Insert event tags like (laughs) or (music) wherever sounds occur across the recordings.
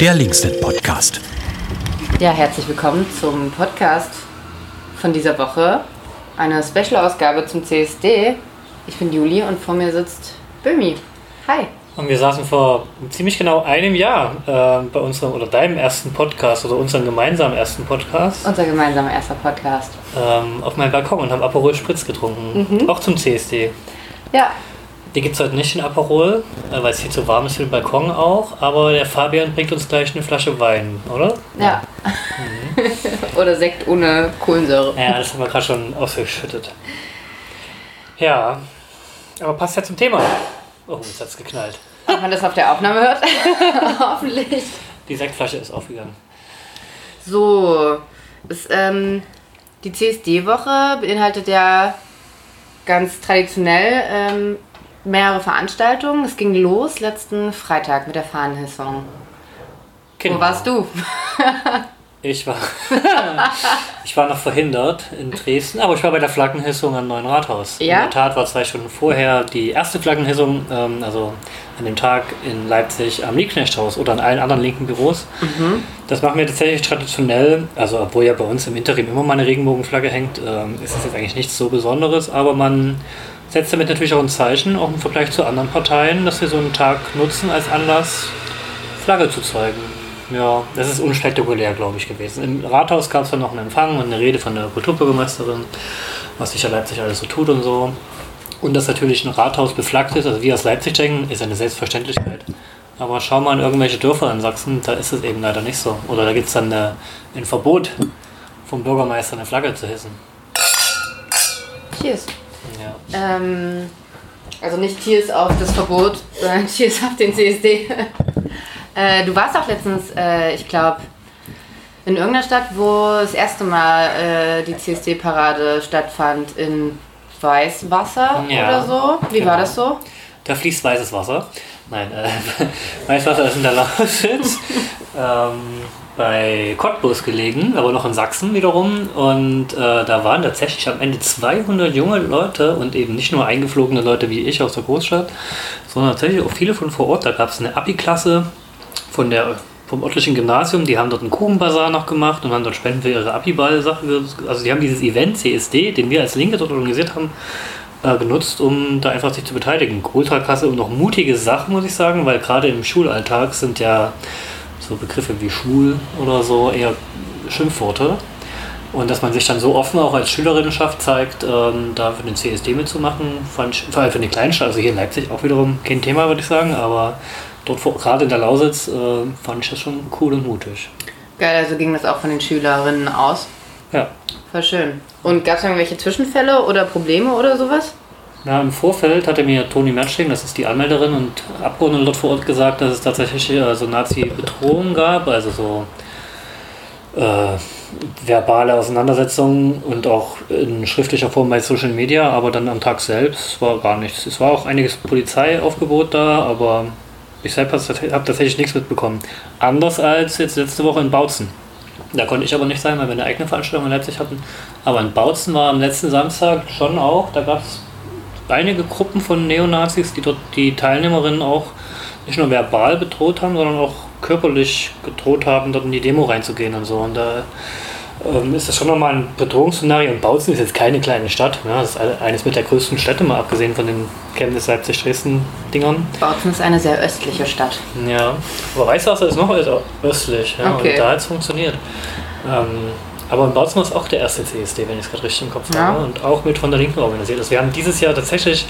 der Linksnet Podcast. Ja, herzlich willkommen zum Podcast von dieser Woche. Eine Special-Ausgabe zum CSD. Ich bin Juli und vor mir sitzt Bömi. Hi. Und wir saßen vor ziemlich genau einem Jahr äh, bei unserem oder deinem ersten Podcast oder unserem gemeinsamen ersten Podcast. Unser gemeinsamer erster Podcast. Ähm, auf meinem Balkon und haben Aperol Spritz getrunken. Mhm. Auch zum CSD. Ja. Die gibt es heute nicht in Aperol, äh, weil es hier zu warm ist für den Balkon auch. Aber der Fabian bringt uns gleich eine Flasche Wein, oder? Ja. Mhm. (laughs) oder Sekt ohne Kohlensäure. Ja, das haben wir gerade schon ausgeschüttet. Ja, aber passt ja zum Thema. Oh, jetzt hat es geknallt. Ob man das auf der Aufnahme hört? (laughs) Hoffentlich. Die Sektflasche ist aufgegangen. So, ist, ähm, die CSD-Woche beinhaltet ja ganz traditionell ähm, mehrere Veranstaltungen. Es ging los letzten Freitag mit der Fahnenhissung. Genau. Wo warst du? (laughs) Ich war, (laughs) ich war noch verhindert in Dresden, aber ich war bei der Flaggenhissung am Neuen Rathaus. Ja? In der Tat war zwei Stunden vorher die erste Flaggenhissung, ähm, also an dem Tag in Leipzig am Liebknechthaus oder an allen anderen linken Büros. Mhm. Das machen wir tatsächlich traditionell, also obwohl ja bei uns im Interim immer mal eine Regenbogenflagge hängt, ähm, ist das jetzt eigentlich nichts so Besonderes, aber man setzt damit natürlich auch ein Zeichen, auch im Vergleich zu anderen Parteien, dass wir so einen Tag nutzen als Anlass, Flagge zu zeigen. Ja, das ist unspektakulär, glaube ich, gewesen. Im Rathaus gab es dann noch einen Empfang und eine Rede von der Kulturbürgermeisterin, was sich ja Leipzig alles so tut und so. Und dass natürlich ein Rathaus beflaggt ist, also wir aus Leipzig denken, ist eine Selbstverständlichkeit. Aber schau mal in irgendwelche Dörfer in Sachsen, da ist es eben leider nicht so. Oder da gibt es dann eine, ein Verbot vom Bürgermeister, eine Flagge zu hissen. Cheers. Ja. Ähm, also nicht Cheers auf das Verbot, (laughs) sondern Cheers auf den CSD. (laughs) Äh, du warst auch letztens, äh, ich glaube, in irgendeiner Stadt, wo das erste Mal äh, die CSD-Parade stattfand, in Weißwasser ja, oder so. Wie genau. war das so? Da fließt weißes Wasser. Nein, äh, (laughs) Weißwasser ist in der Lausitz. ähm, bei Cottbus gelegen, aber noch in Sachsen wiederum. Und äh, da waren tatsächlich am Ende 200 junge Leute und eben nicht nur eingeflogene Leute wie ich aus der Großstadt, sondern tatsächlich auch viele von vor Ort. Da gab es eine Abi-Klasse, von der vom örtlichen Gymnasium, die haben dort einen Kuchenbazar noch gemacht und haben dort Spenden für ihre Abiball-Sache. Also die haben dieses Event CSD, den wir als Linke dort organisiert haben, äh, genutzt, um da einfach sich zu beteiligen. Ultraklasse und noch mutige Sachen, muss ich sagen, weil gerade im Schulalltag sind ja so Begriffe wie schwul oder so eher Schimpfworte. Und dass man sich dann so offen auch als Schülerinnenschaft zeigt, ähm, da für den CSD mitzumachen, fand ich, vor allem für eine Kleinstadt, also hier in Leipzig auch wiederum kein Thema, würde ich sagen, aber dort gerade in der Lausitz äh, fand ich das schon cool und mutig. Geil, also ging das auch von den Schülerinnen aus? Ja. Voll schön. Und gab es irgendwelche Zwischenfälle oder Probleme oder sowas? Na, im Vorfeld hatte mir Toni Matsching, das ist die Anmelderin und Abgeordnete dort vor Ort gesagt, dass es tatsächlich äh, so Nazi-Bedrohungen gab, also so äh, verbale Auseinandersetzungen und auch in schriftlicher Form bei Social Media, aber dann am Tag selbst war gar nichts. Es war auch einiges Polizeiaufgebot da, aber ich selbst habe tatsächlich nichts mitbekommen. Anders als jetzt letzte Woche in Bautzen. Da konnte ich aber nicht sein, weil wir eine eigene Veranstaltung in Leipzig hatten. Aber in Bautzen war am letzten Samstag schon auch, da gab es einige Gruppen von Neonazis, die dort die Teilnehmerinnen auch nicht nur verbal bedroht haben, sondern auch körperlich gedroht haben, dort in die Demo reinzugehen und so. Und da ähm, ist das schon nochmal ein Bedrohungsszenario. Und Bautzen ist jetzt keine kleine Stadt. Ja, das ist eines mit der größten Städte, mal abgesehen von den Chemnitz, Leipzig, Dresden-Dingern. Bautzen ist eine sehr östliche Stadt. Ja, aber Weißwasser ist noch östlich. Ja, okay. Und da hat es funktioniert. Ähm, aber in Bautzen war es auch der erste CSD, wenn ich es gerade richtig im Kopf ja. habe. Und auch mit von der Linken organisiert. Also wir haben dieses Jahr tatsächlich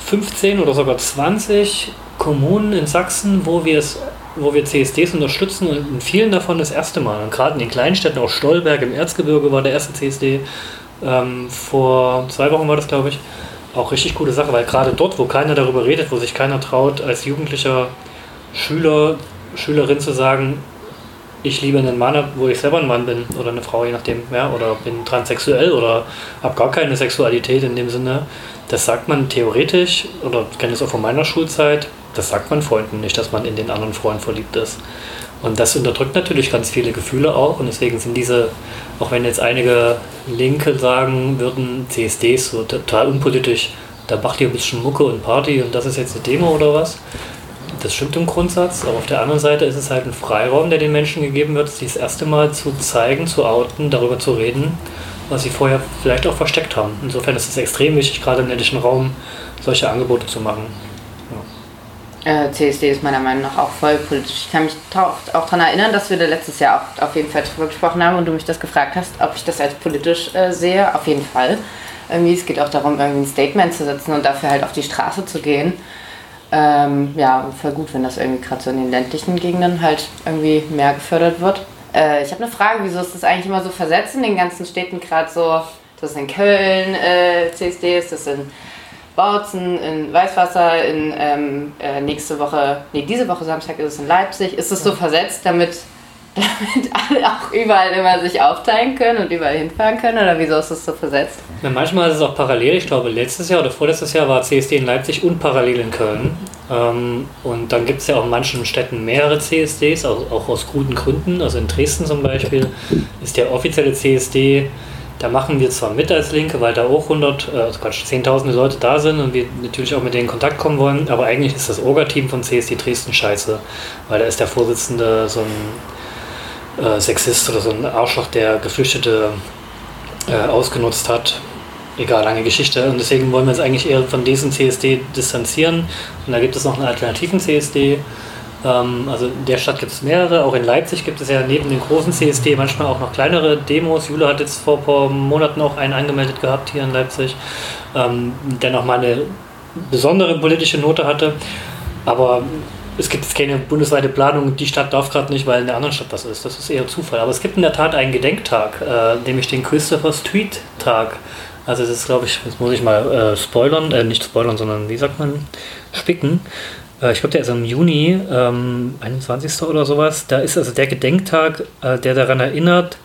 15 oder sogar 20 Kommunen in Sachsen, wo wir es wo wir CSDs unterstützen und in vielen davon das erste Mal. Und gerade in den kleinen Städten, auch Stolberg im Erzgebirge war der erste CSD. Ähm, vor zwei Wochen war das, glaube ich. Auch richtig coole Sache, weil gerade dort, wo keiner darüber redet, wo sich keiner traut, als jugendlicher Schüler, Schülerin zu sagen, ich liebe einen Mann, wo ich selber ein Mann bin oder eine Frau, je nachdem, ja, oder bin transsexuell oder habe gar keine Sexualität in dem Sinne. Das sagt man theoretisch, oder kenne es auch von meiner Schulzeit, das sagt man Freunden nicht, dass man in den anderen Freund verliebt ist. Und das unterdrückt natürlich ganz viele Gefühle auch. Und deswegen sind diese, auch wenn jetzt einige Linke sagen würden, CSDs so total unpolitisch, da macht ihr ein bisschen Mucke und Party und das ist jetzt eine Demo oder was. Das stimmt im Grundsatz, aber auf der anderen Seite ist es halt ein Freiraum, der den Menschen gegeben wird, sich das erste Mal zu zeigen, zu outen, darüber zu reden, was sie vorher vielleicht auch versteckt haben. Insofern ist es extrem wichtig, gerade im ländlichen Raum solche Angebote zu machen. Äh, CSD ist meiner Meinung nach auch voll politisch. Ich kann mich auch, daran erinnern, dass wir da letztes Jahr auch auf jeden Fall drüber gesprochen haben und du mich das gefragt hast, ob ich das als politisch äh, sehe. Auf jeden Fall. Irgendwie, es geht auch darum, irgendwie ein Statement zu setzen und dafür halt auf die Straße zu gehen. Ähm, ja, voll gut, wenn das irgendwie gerade so in den ländlichen Gegenden halt irgendwie mehr gefördert wird. Äh, ich habe eine Frage, wieso ist das eigentlich immer so versetzt in den ganzen Städten gerade so? Das ist in Köln äh, CSD, ist das in Bautzen, in Weißwasser, in ähm, äh, nächste Woche, nee, diese Woche Samstag ist es in Leipzig. Ist es so versetzt, damit, damit alle auch überall immer sich aufteilen können und überall hinfahren können? Oder wieso ist es so versetzt? Ja, manchmal ist es auch parallel. Ich glaube, letztes Jahr oder vorletztes Jahr war CSD in Leipzig und parallel in Köln. Ähm, und dann gibt es ja auch in manchen Städten mehrere CSDs, auch, auch aus guten Gründen. Also in Dresden zum Beispiel ist der offizielle CSD da machen wir zwar mit als Linke, weil da auch 100, äh, also Quatsch, Zehntausende Leute da sind und wir natürlich auch mit denen in Kontakt kommen wollen, aber eigentlich ist das Orga-Team von CSD Dresden scheiße, weil da ist der Vorsitzende so ein äh, Sexist oder so ein Arschloch, der Geflüchtete äh, ausgenutzt hat. Egal, lange Geschichte. Und deswegen wollen wir uns eigentlich eher von diesem CSD distanzieren. Und da gibt es noch einen alternativen CSD, ähm, also in der Stadt gibt es mehrere, auch in Leipzig gibt es ja neben den großen CSD manchmal auch noch kleinere Demos. Jule hat jetzt vor ein paar Monaten auch einen angemeldet gehabt hier in Leipzig, ähm, der nochmal eine besondere politische Note hatte. Aber es gibt keine bundesweite Planung, die Stadt darf gerade nicht, weil in der anderen Stadt was ist. Das ist eher Zufall. Aber es gibt in der Tat einen Gedenktag, äh, nämlich den Christopher Street Tag. Also das ist, glaube ich, jetzt muss ich mal äh, spoilern, äh, nicht spoilern, sondern wie sagt man, spicken. Äh, ich glaube, der ist im Juni, ähm, 21. oder sowas. Da ist also der Gedenktag, äh, der daran erinnert,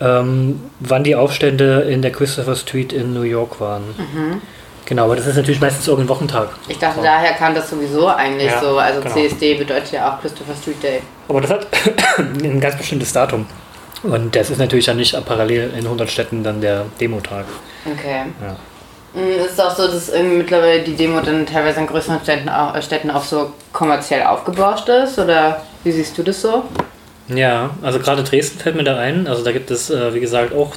ähm, wann die Aufstände in der Christopher Street in New York waren. Mhm. Genau, aber das ist natürlich meistens irgendein Wochentag. Ich dachte, so. daher kam das sowieso eigentlich ja, so. Also genau. CSD bedeutet ja auch Christopher Street Day. Aber das hat (coughs) ein ganz bestimmtes Datum. Und das ist natürlich dann nicht parallel in 100 Städten dann der Demotag. Okay. Ja. Mm, ist auch so, dass mittlerweile die Demo dann teilweise in größeren Städten auch, äh, Städten auch so kommerziell aufgebauscht ist? Oder wie siehst du das so? Ja, also gerade Dresden fällt mir da ein. Also da gibt es, äh, wie gesagt, auch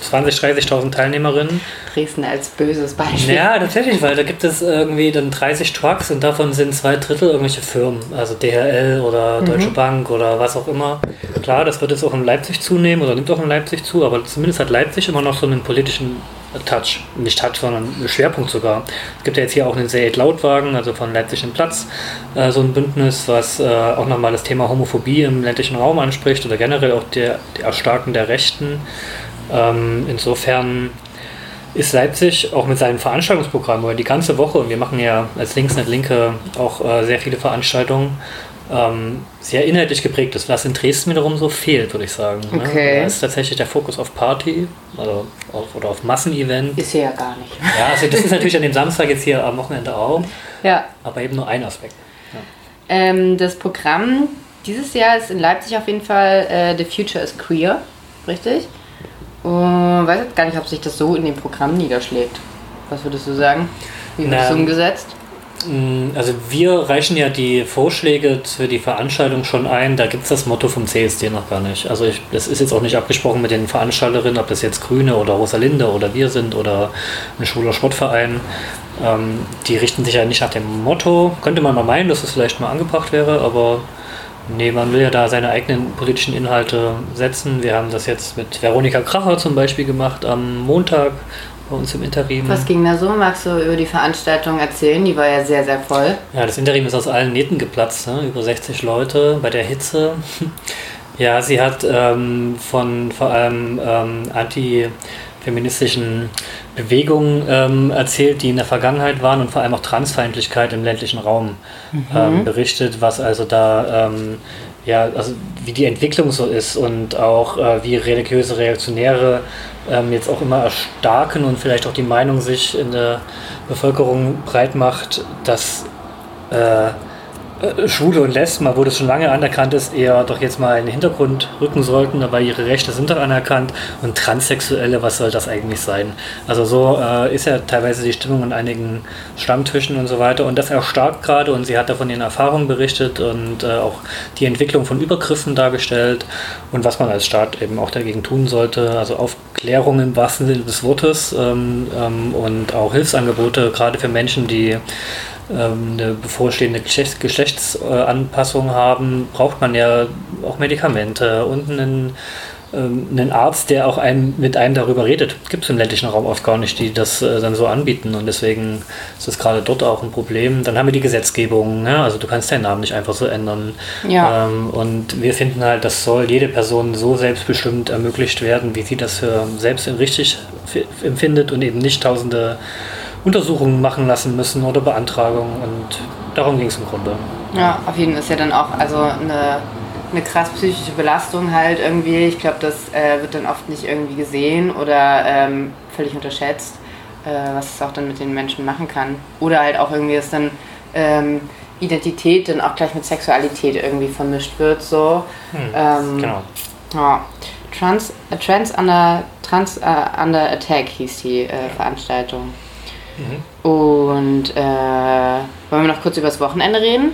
20, 30.000 Teilnehmerinnen. Dresden als böses Beispiel. Ja, tatsächlich, weil da gibt es irgendwie dann 30 Trucks und davon sind zwei Drittel irgendwelche Firmen, also DHL oder mhm. Deutsche Bank oder was auch immer. Klar, das wird jetzt auch in Leipzig zunehmen oder nimmt auch in Leipzig zu, aber zumindest hat Leipzig immer noch so einen politischen Touch, nicht Touch, sondern Schwerpunkt sogar. Es gibt ja jetzt hier auch einen sehr Lautwagen, also von Leipzig im Platz, äh, so ein Bündnis, was äh, auch nochmal das Thema Homophobie im ländlichen Raum anspricht oder generell auch der, der Erstarken der Rechten. Ähm, insofern ist Leipzig auch mit seinem Veranstaltungsprogramm, wo die ganze Woche, und wir machen ja als Linksnet Linke auch äh, sehr viele Veranstaltungen, ähm, sehr inhaltlich geprägt ist, was in Dresden wiederum so fehlt, würde ich sagen. Ne? Okay. Ne? Da ist tatsächlich der Fokus auf Party also auf, oder auf Massenevent. Ist ja gar nicht. Ja, also das ist natürlich an dem Samstag jetzt hier am Wochenende auch. Ja. Aber eben nur ein Aspekt. Ja. Ähm, das Programm dieses Jahr ist in Leipzig auf jeden Fall äh, The Future is Queer, richtig? Und weiß jetzt gar nicht, ob sich das so in dem Programm niederschlägt. Was würdest du sagen? Wie wird es umgesetzt? Mm, also wir reichen ja die Vorschläge für die Veranstaltung schon ein. Da gibt es das Motto vom CSD noch gar nicht. Also ich, das ist jetzt auch nicht abgesprochen mit den Veranstalterinnen, ob das jetzt Grüne oder Rosalinde oder wir sind oder ein Schwuler Sportverein. Ähm, die richten sich ja nicht nach dem Motto. Könnte man mal meinen, dass es das vielleicht mal angebracht wäre, aber nee, man will ja da seine eigenen politischen Inhalte setzen. Wir haben das jetzt mit Veronika Kracher zum Beispiel gemacht am Montag bei uns im Interim. Was ging da so? Magst du über die Veranstaltung erzählen? Die war ja sehr, sehr voll. Ja, das Interim ist aus allen Nähten geplatzt. Ne? Über 60 Leute bei der Hitze. (laughs) ja, sie hat ähm, von vor allem ähm, antifeministischen Bewegungen ähm, erzählt, die in der Vergangenheit waren und vor allem auch Transfeindlichkeit im ländlichen Raum mhm. Ähm, berichtet, was also da ähm, ja, also wie die Entwicklung so ist und auch äh, wie religiöse Reaktionäre ähm, jetzt auch immer erstarken und vielleicht auch die Meinung sich in der Bevölkerung breit macht, dass äh, Schwule und Lesben, wo das schon lange anerkannt ist, eher doch jetzt mal in den Hintergrund rücken sollten, weil ihre Rechte sind doch anerkannt. Und Transsexuelle, was soll das eigentlich sein? Also so äh, ist ja teilweise die Stimmung in einigen Stammtischen und so weiter. Und das erstarkt gerade und sie hat davon ihren Erfahrungen berichtet und äh, auch die Entwicklung von Übergriffen dargestellt und was man als Staat eben auch dagegen tun sollte. Also Aufklärung im wahrsten Sinne des Wortes ähm, ähm, und auch Hilfsangebote, gerade für Menschen, die eine bevorstehende Geschlechts Geschlechtsanpassung haben, braucht man ja auch Medikamente und einen, ähm, einen Arzt, der auch einem, mit einem darüber redet. Gibt es im ländlichen Raum oft gar nicht, die das äh, dann so anbieten und deswegen ist es gerade dort auch ein Problem. Dann haben wir die Gesetzgebung, ne? also du kannst deinen Namen nicht einfach so ändern. Ja. Ähm, und wir finden halt, das soll jede Person so selbstbestimmt ermöglicht werden, wie sie das für selbst richtig empfindet und eben nicht tausende Untersuchungen machen lassen müssen oder Beantragungen und darum ging es im Grunde. Ja, auf jeden Fall ist ja dann auch also eine, eine krass psychische Belastung halt irgendwie. Ich glaube, das äh, wird dann oft nicht irgendwie gesehen oder ähm, völlig unterschätzt, äh, was es auch dann mit den Menschen machen kann. Oder halt auch irgendwie, dass dann ähm, Identität dann auch gleich mit Sexualität irgendwie vermischt wird. So. Hm, ähm, genau. Ja. Trans, äh, Trans, under, Trans uh, Under Attack hieß die äh, Veranstaltung. Mhm. Und äh, wollen wir noch kurz über das Wochenende reden?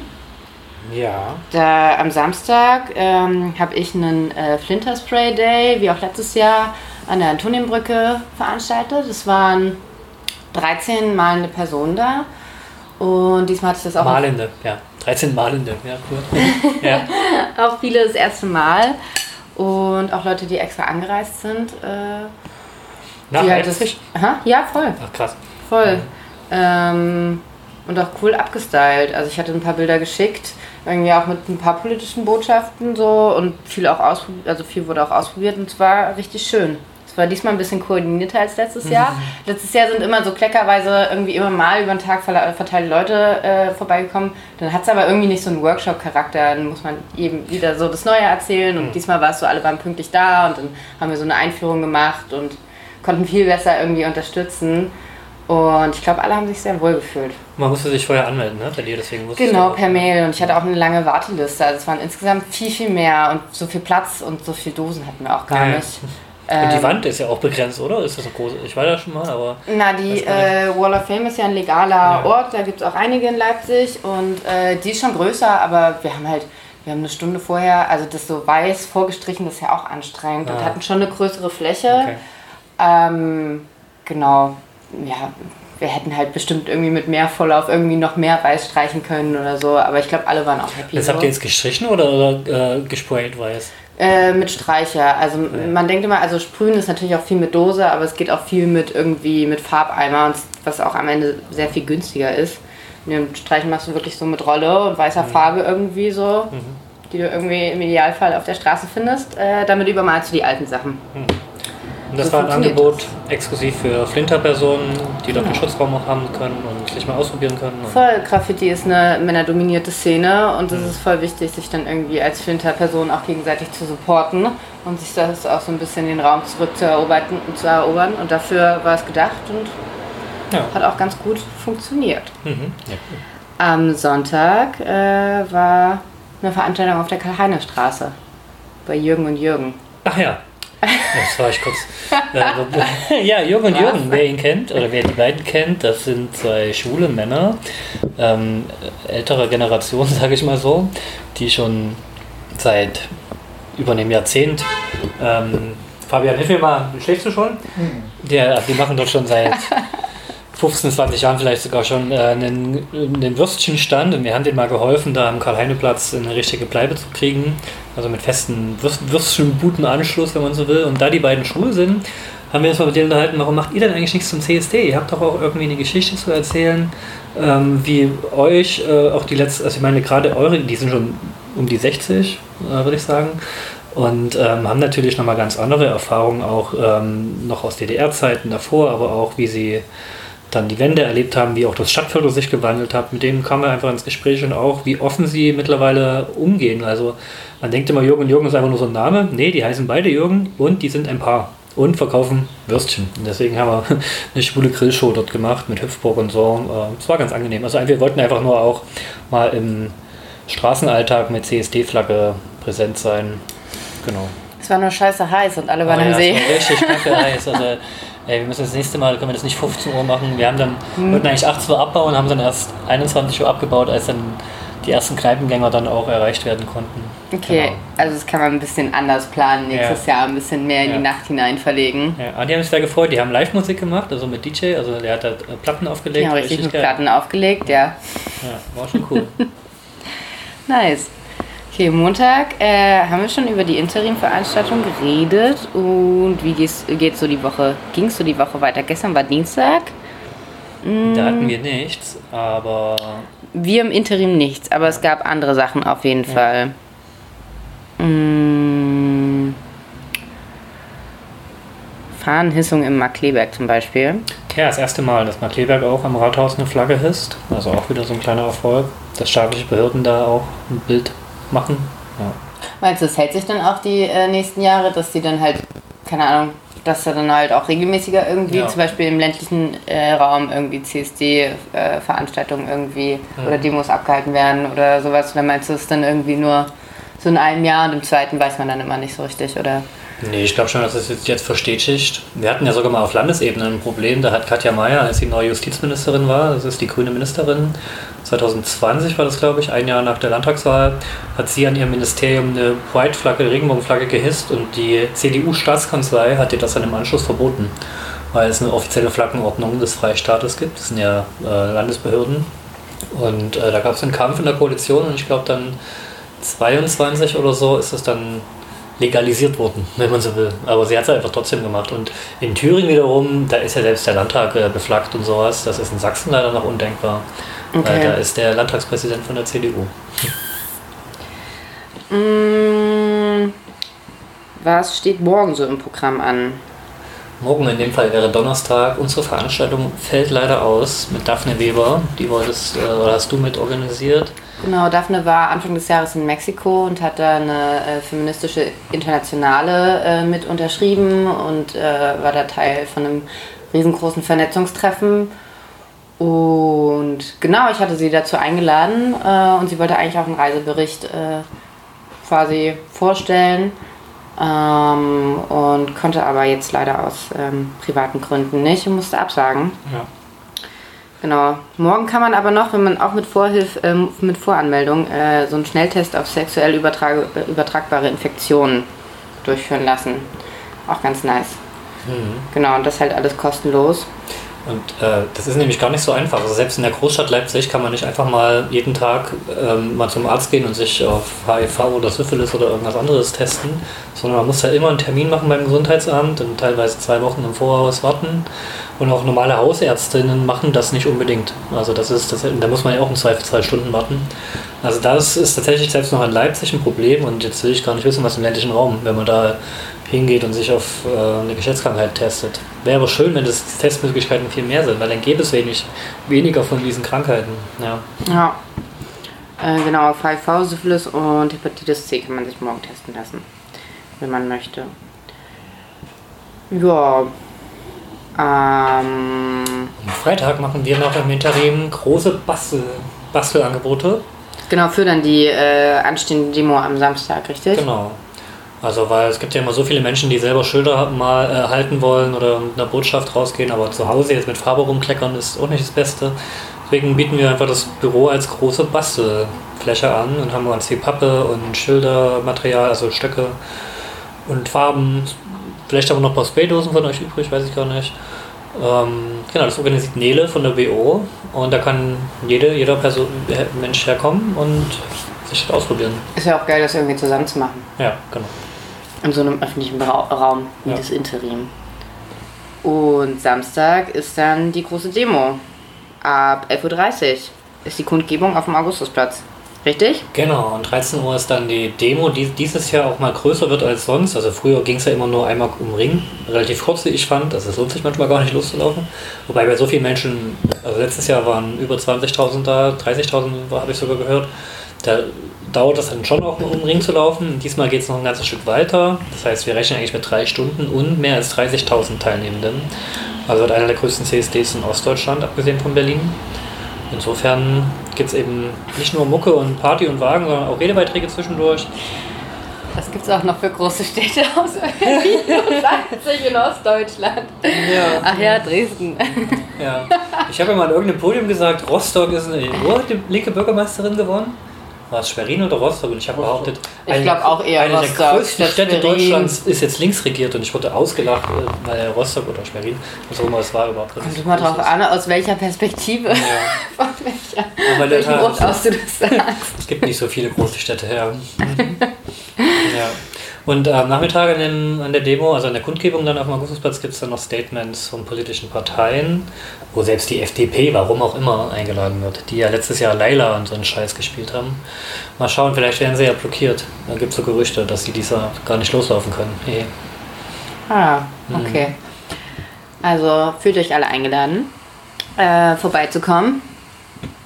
Ja. Da am Samstag ähm, habe ich einen äh, Flinter Spray Day, wie auch letztes Jahr, an der Antonienbrücke veranstaltet. Es waren 13 malende Personen da. Und diesmal hatte ich das auch. Malende, ja. 13 Malende, ja, cool. (laughs) ja. auch viele das erste Mal. Und auch Leute, die extra angereist sind. Äh, Nach die halt das, aha, Ja, voll. Ach, krass voll. Ähm, und auch cool abgestylt. Also ich hatte ein paar Bilder geschickt, irgendwie auch mit ein paar politischen Botschaften so und viel auch ausprobiert, also viel wurde auch ausprobiert und es war richtig schön. Es war diesmal ein bisschen koordinierter als letztes Jahr. Mhm. Letztes Jahr sind immer so kleckerweise irgendwie immer mal über den Tag verteilte Leute äh, vorbeigekommen. Dann hat es aber irgendwie nicht so einen Workshop-Charakter. Dann muss man eben wieder so das Neue erzählen. Und mhm. diesmal war es so, alle waren pünktlich da und dann haben wir so eine Einführung gemacht und konnten viel besser irgendwie unterstützen. Und ich glaube, alle haben sich sehr wohl gefühlt. Man musste sich vorher anmelden, ne? Bei dir, deswegen musste Genau, per Mail. Und ich hatte auch eine lange Warteliste. Also es waren insgesamt viel, viel mehr. Und so viel Platz und so viele Dosen hatten wir auch gar ja. nicht. (laughs) Und die ähm, Wand ist ja auch begrenzt, oder? Ist das eine große? Ich war da schon mal, aber. Na, die äh, Wall of Fame ist ja ein legaler ja. Ort, da gibt es auch einige in Leipzig und äh, die ist schon größer, aber wir haben halt, wir haben eine Stunde vorher, also das so weiß vorgestrichen, das ist ja auch anstrengend ah. und hatten schon eine größere Fläche. Okay. Ähm, genau, ja, wir hätten halt bestimmt irgendwie mit mehr Vorlauf irgendwie noch mehr weiß streichen können oder so, aber ich glaube, alle waren auch happy. Das so. habt ihr jetzt gestrichen oder, oder äh, gesprayt weiß? Äh, mit Streicher. Also ja. man denkt immer, also sprühen ist natürlich auch viel mit Dose, aber es geht auch viel mit irgendwie mit Farbeimer, was auch am Ende sehr viel günstiger ist. Und Streichen machst du wirklich so mit Rolle und weißer mhm. Farbe irgendwie so, mhm. die du irgendwie im Idealfall auf der Straße findest. Äh, damit übermalst du die alten Sachen. Mhm. Und das so war ein Angebot exklusiv für Flinter-Personen, die dort einen genau. Schutzraum auch haben können und sich mal ausprobieren können. Voll, Graffiti ist eine männerdominierte Szene und es mhm. ist voll wichtig, sich dann irgendwie als Flinter-Person auch gegenseitig zu supporten und sich das auch so ein bisschen den Raum zurück zu erobern. Zu erobern. Und dafür war es gedacht und ja. hat auch ganz gut funktioniert. Mhm. Ja. Am Sonntag äh, war eine Veranstaltung auf der Karl-Heine-Straße bei Jürgen und Jürgen. Ach ja, das war ich kurz. Äh, ja, Jürgen und Jürgen, wer ihn kennt oder wer die beiden kennt, das sind zwei schwule Männer, ähm, älterer Generation, (laughs) sage ich mal so, die schon seit über einem Jahrzehnt. Ähm, Fabian, hilf mir mal, schläfst du schon? Mhm. Ja, die machen doch schon seit (laughs) 15, 20 Jahren vielleicht sogar schon äh, einen, einen Würstchenstand und wir haben denen mal geholfen, da am Karl-Heine-Platz eine richtige Bleibe zu kriegen. Also mit festen Würstchenbutenanschluss, wenn man so will. Und da die beiden schwul sind, haben wir uns mal mit denen unterhalten, warum macht ihr denn eigentlich nichts zum CSD? Ihr habt doch auch irgendwie eine Geschichte zu erzählen, ähm, wie euch äh, auch die letzten, also ich meine gerade eure, die sind schon um die 60, äh, würde ich sagen, und ähm, haben natürlich nochmal ganz andere Erfahrungen, auch ähm, noch aus DDR-Zeiten davor, aber auch wie sie dann die Wende erlebt haben, wie auch das Stadtviertel sich gewandelt hat. Mit denen kamen wir einfach ins Gespräch und auch, wie offen sie mittlerweile umgehen. Also man denkt immer, Jürgen und Jürgen ist einfach nur so ein Name. Nee, die heißen beide Jürgen und die sind ein Paar und verkaufen Würstchen. Und deswegen haben wir (laughs) eine schwule Grillshow dort gemacht mit Hüpfburg und so. Äh, es war ganz angenehm. Also wir wollten einfach nur auch mal im Straßenalltag mit CSD-Flagge präsent sein. Genau. Es war nur scheiße heiß und alle waren oh, im ja, See. Richtig kacke heiß. Also, (laughs) ey, wir müssen das nächste Mal, können wir das nicht 15 Uhr machen. Wir haben dann, hm. wollten eigentlich 18 Uhr abbauen, haben dann erst 21 Uhr abgebaut, als dann die ersten Kneipengänger dann auch erreicht werden konnten. Okay, genau. also das kann man ein bisschen anders planen, nächstes ja. Jahr ein bisschen mehr in ja. die Nacht hinein verlegen. Ja, aber die haben sich sehr gefreut, die haben Live-Musik gemacht, also mit DJ, also der hat da Platten aufgelegt. Ja, richtig, richtig mit. Platten aufgelegt, ja. Ja, war schon cool. (laughs) nice. Okay, Montag äh, haben wir schon über die Interim-Veranstaltung geredet und wie geht so die Woche? Ging es so die Woche weiter? Gestern war Dienstag. Mm. Da hatten wir nichts, aber. Wir im Interim nichts, aber es gab andere Sachen auf jeden ja. Fall. Mm. Fahnenhissung im Markleberg zum Beispiel. Ja, das erste Mal, dass Markleberg auch am Rathaus eine Flagge hisst. Also auch wieder so ein kleiner Erfolg, dass staatliche Behörden da auch ein Bild machen. Ja. Meinst du, es hält sich dann auch die äh, nächsten Jahre, dass die dann halt, keine Ahnung, dass da dann halt auch regelmäßiger irgendwie, ja. zum Beispiel im ländlichen äh, Raum irgendwie CSD-Veranstaltungen äh, irgendwie mhm. oder Demos abgehalten werden oder sowas? Oder meinst du, es dann irgendwie nur so in einem Jahr und im zweiten weiß man dann immer nicht so richtig, oder? Nee, ich glaube schon, dass es jetzt, jetzt verstetigt. Wir hatten ja sogar mal auf Landesebene ein Problem. Da hat Katja Mayer, als sie neue Justizministerin war, das ist die grüne Ministerin, 2020 war das, glaube ich, ein Jahr nach der Landtagswahl, hat sie an ihrem Ministerium eine Pride-Flagge, Regenbogenflagge gehisst und die CDU-Staatskanzlei hat ihr das dann im Anschluss verboten, weil es eine offizielle Flaggenordnung des Freistaates gibt. Das sind ja äh, Landesbehörden. Und äh, da gab es einen Kampf in der Koalition und ich glaube dann 22 oder so ist es dann legalisiert worden, (laughs) wenn man so will. Aber sie hat es einfach trotzdem gemacht. Und in Thüringen wiederum, da ist ja selbst der Landtag äh, beflaggt und sowas. Das ist in Sachsen leider noch undenkbar. Okay. Weil da ist der Landtagspräsident von der CDU. Mm, was steht morgen so im Programm an? Morgen in dem Fall wäre Donnerstag. Unsere Veranstaltung fällt leider aus mit Daphne Weber. Die wolltest äh, oder hast du mit organisiert. Genau, Daphne war Anfang des Jahres in Mexiko und hat da eine äh, feministische Internationale äh, mit unterschrieben und äh, war da Teil von einem riesengroßen Vernetzungstreffen. Und genau, ich hatte sie dazu eingeladen äh, und sie wollte eigentlich auch einen Reisebericht äh, quasi vorstellen ähm, und konnte aber jetzt leider aus ähm, privaten Gründen nicht und musste absagen. Ja. Genau. Morgen kann man aber noch, wenn man auch mit Vorhilfe, äh, mit Voranmeldung, äh, so einen Schnelltest auf sexuell übertrag übertragbare Infektionen durchführen lassen. Auch ganz nice. Mhm. Genau, und das halt alles kostenlos. Und äh, das ist nämlich gar nicht so einfach. Also selbst in der Großstadt Leipzig kann man nicht einfach mal jeden Tag ähm, mal zum Arzt gehen und sich auf HIV oder Syphilis oder irgendwas anderes testen, sondern man muss halt immer einen Termin machen beim Gesundheitsamt und teilweise zwei Wochen im Voraus warten. Und auch normale Hausärztinnen machen das nicht unbedingt. Also das ist, das, da muss man ja auch im Zweifel zwei Stunden warten. Also das ist tatsächlich selbst noch in Leipzig ein Problem und jetzt will ich gar nicht wissen, was im ländlichen Raum, wenn man da hingeht und sich auf äh, eine Geschlechtskrankheit testet. Wäre aber schön, wenn das Testmöglichkeiten viel mehr sind, weil dann gäbe es wenig, weniger von diesen Krankheiten. Ja. ja. Äh, genau, auf HIV, Syphilis und Hepatitis C kann man sich morgen testen lassen, wenn man möchte. Ja. Ähm, Am Freitag machen wir noch im Interim große Bastel Bastelangebote. Genau, für dann die äh, anstehende Demo am Samstag, richtig? Genau. Also, weil es gibt ja immer so viele Menschen, die selber Schilder mal äh, halten wollen oder mit einer Botschaft rausgehen, aber zu Hause jetzt mit Farbe rumkleckern ist auch nicht das Beste. Deswegen bieten wir einfach das Büro als große Bastelfläche an und haben ganz viel Pappe und Schildermaterial, also Stöcke und Farben. Vielleicht aber noch ein paar Spraydosen von euch übrig, weiß ich gar nicht. Ähm, genau, das organisiert Nele von der BO und da kann jede, jeder Person, Mensch herkommen und sich das ausprobieren. Ist ja auch geil, das irgendwie zusammen zu machen. Ja, genau in so einem öffentlichen Raum wie ja. das Interim. Und Samstag ist dann die große Demo. Ab 11.30 Uhr ist die Kundgebung auf dem Augustusplatz. Richtig? Genau, und 13 Uhr ist dann die Demo, die dieses Jahr auch mal größer wird als sonst. Also früher ging es ja immer nur einmal um Ring, relativ kurz, wie ich fand. Also es lohnt sich manchmal gar nicht loszulaufen. Wobei bei so vielen Menschen, also letztes Jahr waren über 20.000 da, 30.000 habe ich sogar gehört. Da dauert das dann schon auch, um den Ring zu laufen. Diesmal geht es noch ein ganzes Stück weiter. Das heißt, wir rechnen eigentlich mit drei Stunden und mehr als 30.000 Teilnehmenden. Also wird einer der größten CSDs in Ostdeutschland, abgesehen von Berlin. insofern gibt es eben nicht nur Mucke und Party und Wagen, sondern auch Redebeiträge zwischendurch. Das gibt es auch noch für große Städte aus Berlin und Leipzig in Ostdeutschland. Ja. Ach ja, Dresden. Ja. Ich habe ja mal an irgendeinem Podium gesagt, Rostock ist eine. Wo hat die linke Bürgermeisterin gewonnen? War es Schwerin oder Rostock? Und ich habe behauptet, ich eher eine Rostock, der größten Städte Schwerin. Deutschlands ist jetzt links regiert und ich wurde ausgelacht, äh, weil Rostock oder Schwerin, was auch immer es war überhaupt. Kommt mal drauf an, aus welcher Perspektive, ja. (laughs) von welcher, Aber welchem Ort aus du das sagst. Es gibt nicht so viele große Städte her. ja. (laughs) Und am Nachmittag an, den, an der Demo, also an der Kundgebung dann auf dem Augustusplatz, gibt es dann noch Statements von politischen Parteien, wo selbst die FDP, warum auch immer, eingeladen wird, die ja letztes Jahr Laila und so einen Scheiß gespielt haben. Mal schauen, vielleicht werden sie ja blockiert. Da gibt es so Gerüchte, dass sie dieser gar nicht loslaufen können. Hey. Ah, mhm. okay. Mhm. Also fühlt euch alle eingeladen, äh, vorbeizukommen.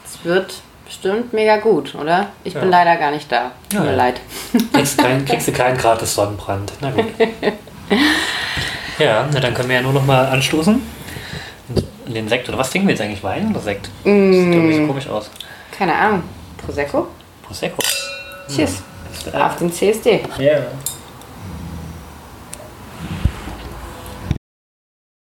Es wird bestimmt mega gut, oder? Ich ja. bin leider gar nicht da. Tut mir ja. leid. Kriegst, kein, (laughs) kriegst du keinen gratis Sonnenbrand. Na gut. (laughs) ja, na dann können wir ja nur noch mal anstoßen. Den Sekt, oder was trinken wir jetzt eigentlich? Wein oder Sekt? Mm. Das sieht irgendwie so komisch aus. Keine Ahnung. Prosecco? Prosecco. Cheers. Ja. Auf den CSD. Ja.